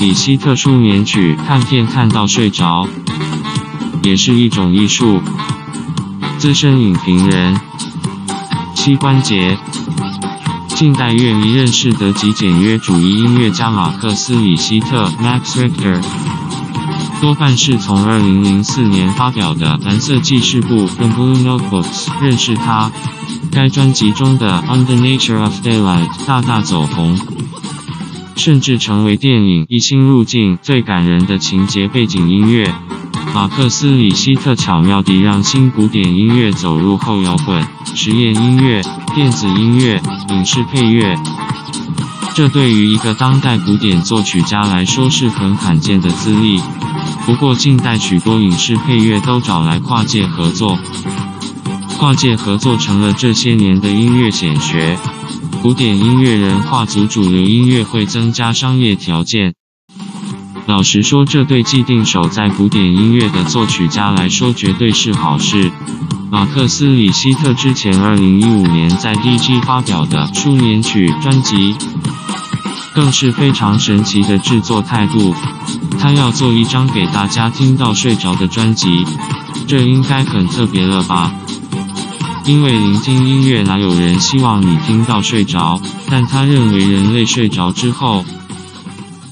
李希特舒眠曲，看片看到睡着，也是一种艺术。资深影评人，膝关节。近代乐迷认识的极简约主义音乐家马克思·李希特 （Max Richter），多半是从2004年发表的《蓝色记事簿》（The Blue Notebooks） 认识他。该专辑中的《On the Nature of Daylight》大大走红，甚至成为电影《一星入境》最感人的情节背景音乐。马克思·李希特巧妙地让新古典音乐走入后摇滚、实验音乐、电子音乐、影视配乐，这对于一个当代古典作曲家来说是很罕见的资历。不过，近代许多影视配乐都找来跨界合作，跨界合作成了这些年的音乐显学。古典音乐人跨足主流音乐会增加商业条件。老实说，这对既定守在古典音乐的作曲家来说绝对是好事。马克思·李希特之前2015年在 DG 发表的《舒眠曲》专辑，更是非常神奇的制作态度。他要做一张给大家听到睡着的专辑，这应该很特别了吧？因为聆听音乐哪有人希望你听到睡着？但他认为人类睡着之后，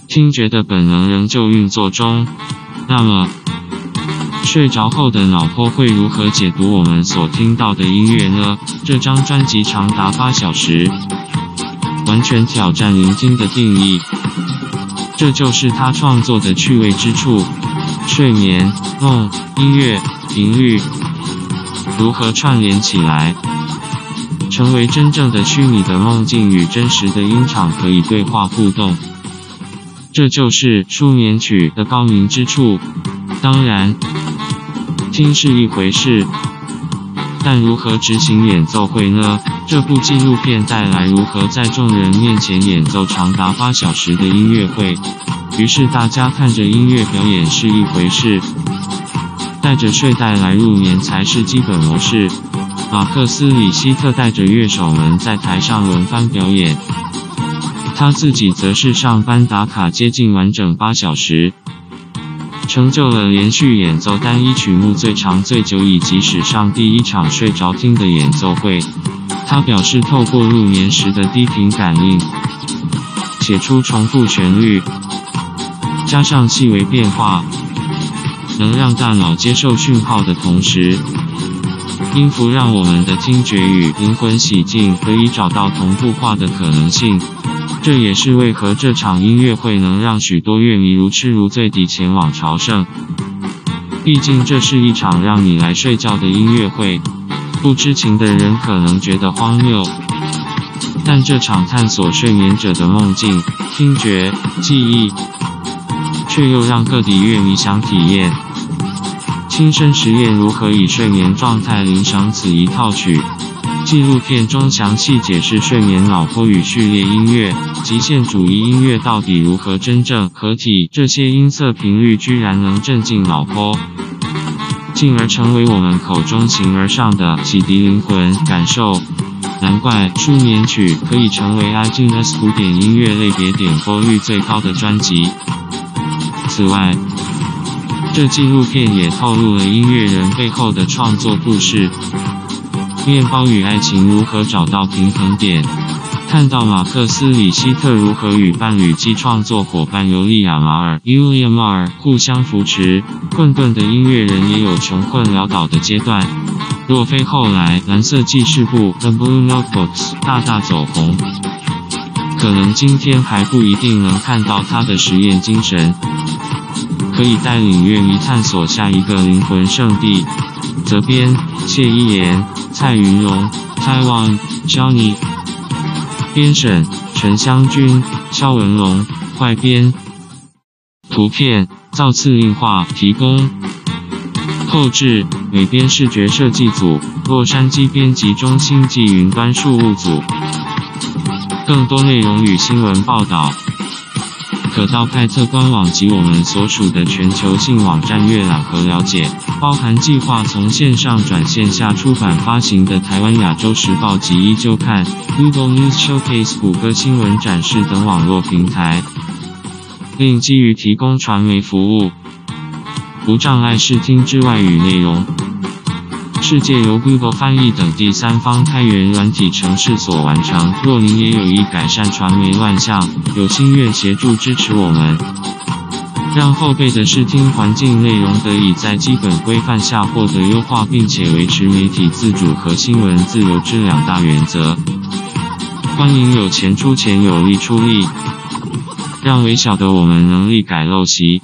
听觉的本能仍旧运作中，那么睡着后的脑波会如何解读我们所听到的音乐呢？这张专辑长达八小时，完全挑战聆听的定义，这就是他创作的趣味之处。睡眠、梦、音乐、频率如何串联起来，成为真正的虚拟的梦境与真实的音场可以对话互动。这就是舒眠曲的高明之处。当然，听是一回事，但如何执行演奏会呢？这部纪录片带来如何在众人面前演奏长达八小时的音乐会。于是大家看着音乐表演是一回事，带着睡袋来入眠才是基本模式。马克思·李希特带着乐手们在台上轮番表演。他自己则是上班打卡接近完整八小时，成就了连续演奏单一曲目最长最久以及史上第一场睡着听的演奏会。他表示，透过入眠时的低频感应，写出重复旋律，加上细微变化，能让大脑接受讯号的同时，音符让我们的听觉与灵魂洗净，可以找到同步化的可能性。这也是为何这场音乐会能让许多乐迷如痴如醉地前往朝圣。毕竟这是一场让你来睡觉的音乐会，不知情的人可能觉得荒谬，但这场探索睡眠者的梦境、听觉、记忆，却又让各地乐迷想体验，亲身实验如何以睡眠状态聆赏此一套曲。纪录片中详细解释睡眠脑波与序列音乐、极限主义音乐到底如何真正合体，这些音色频率居然能镇静脑波，进而成为我们口中形而上的洗涤灵魂感受。难怪睡眠曲可以成为 iTunes 古典音乐类别点播率最高的专辑。此外，这纪录片也透露了音乐人背后的创作故事。面包与爱情如何找到平衡点？看到马克思·李希特如何与伴侣及创作伙伴尤利亚·马尔 u l i a m a r 互相扶持。混沌的音乐人也有穷困潦倒的阶段。若非后来《蓝色记事簿》（The Blue Notebooks） 大大走红，可能今天还不一定能看到他的实验精神，可以带领乐迷探索下一个灵魂圣地。责编：谢依妍、蔡云龙；台湾 Johnny。编审：陈湘君、肖文龙。快编：图片：造次硬画提供。后制：美编视觉设计组，洛杉矶编辑中心暨云端事务组。更多内容与新闻报道可到派特官网及我们所属的全球性网站阅览和了解，包含计划从线上转线下出版发行的台湾亚洲时报及一周刊、Google News Showcase、谷歌新闻展示等网络平台。另基于提供传媒服务，无障碍视听之外语内容，世界由 Google 翻译等第三方开源软体程式所完成。若您也有意改善传媒乱象，有心愿协助支持我们，让后辈的视听环境内容得以在基本规范下获得优化，并且维持媒体自主和新闻自由之两大原则。欢迎有钱出钱，有力出力。让微小的我们能力改陋习，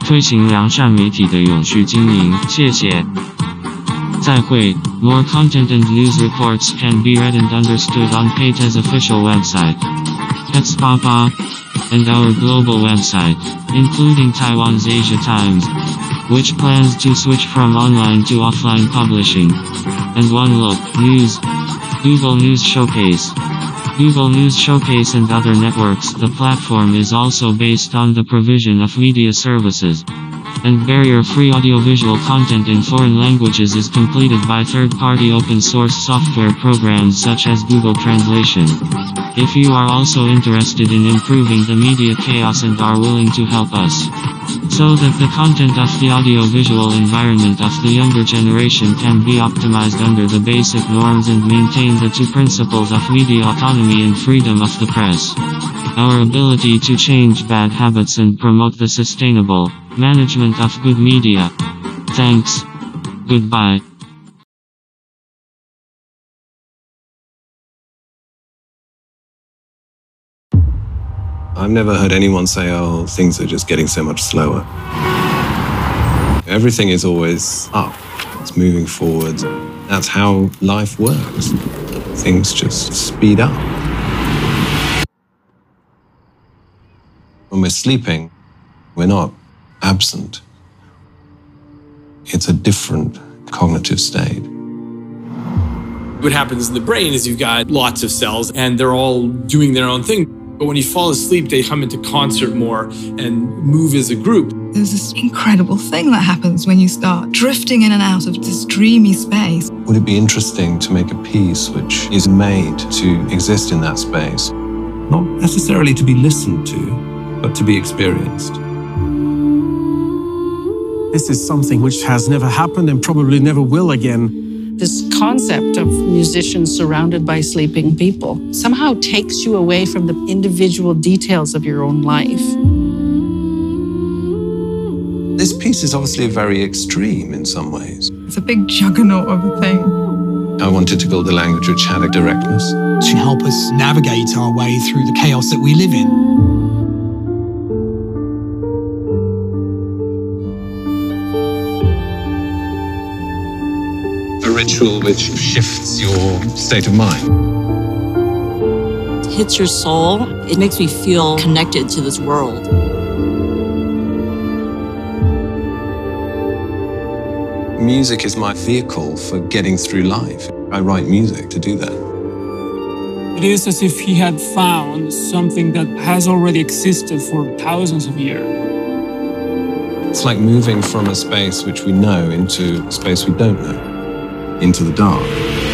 推行良善媒体的永续经营。谢谢。再会。More content and news reports can be read and understood on Paytm's official website, Pets88, and our global website, including Taiwan's Asia Times, which plans to switch from online to offline publishing. And One Look News, Google News Showcase. Google News Showcase and other networks. The platform is also based on the provision of media services. And barrier-free audiovisual content in foreign languages is completed by third-party open-source software programs such as Google Translation. If you are also interested in improving the media chaos and are willing to help us, so that the content of the audiovisual environment of the younger generation can be optimized under the basic norms and maintain the two principles of media autonomy and freedom of the press. Our ability to change bad habits and promote the sustainable management of good media. Thanks. Goodbye. I've never heard anyone say, oh, things are just getting so much slower. Everything is always up, it's moving forward. That's how life works. Things just speed up. When we're sleeping, we're not absent. It's a different cognitive state. What happens in the brain is you've got lots of cells and they're all doing their own thing. But when you fall asleep, they come into concert more and move as a group. There's this incredible thing that happens when you start drifting in and out of this dreamy space. Would it be interesting to make a piece which is made to exist in that space? Not necessarily to be listened to, but to be experienced. This is something which has never happened and probably never will again this concept of musicians surrounded by sleeping people somehow takes you away from the individual details of your own life. This piece is obviously very extreme in some ways. It's a big juggernaut of a thing. I wanted to build a language which had a directness. To help us navigate our way through the chaos that we live in. Ritual which shifts your state of mind. It hits your soul. It makes me feel connected to this world. Music is my vehicle for getting through life. I write music to do that. It is as if he had found something that has already existed for thousands of years. It's like moving from a space which we know into a space we don't know into the dark.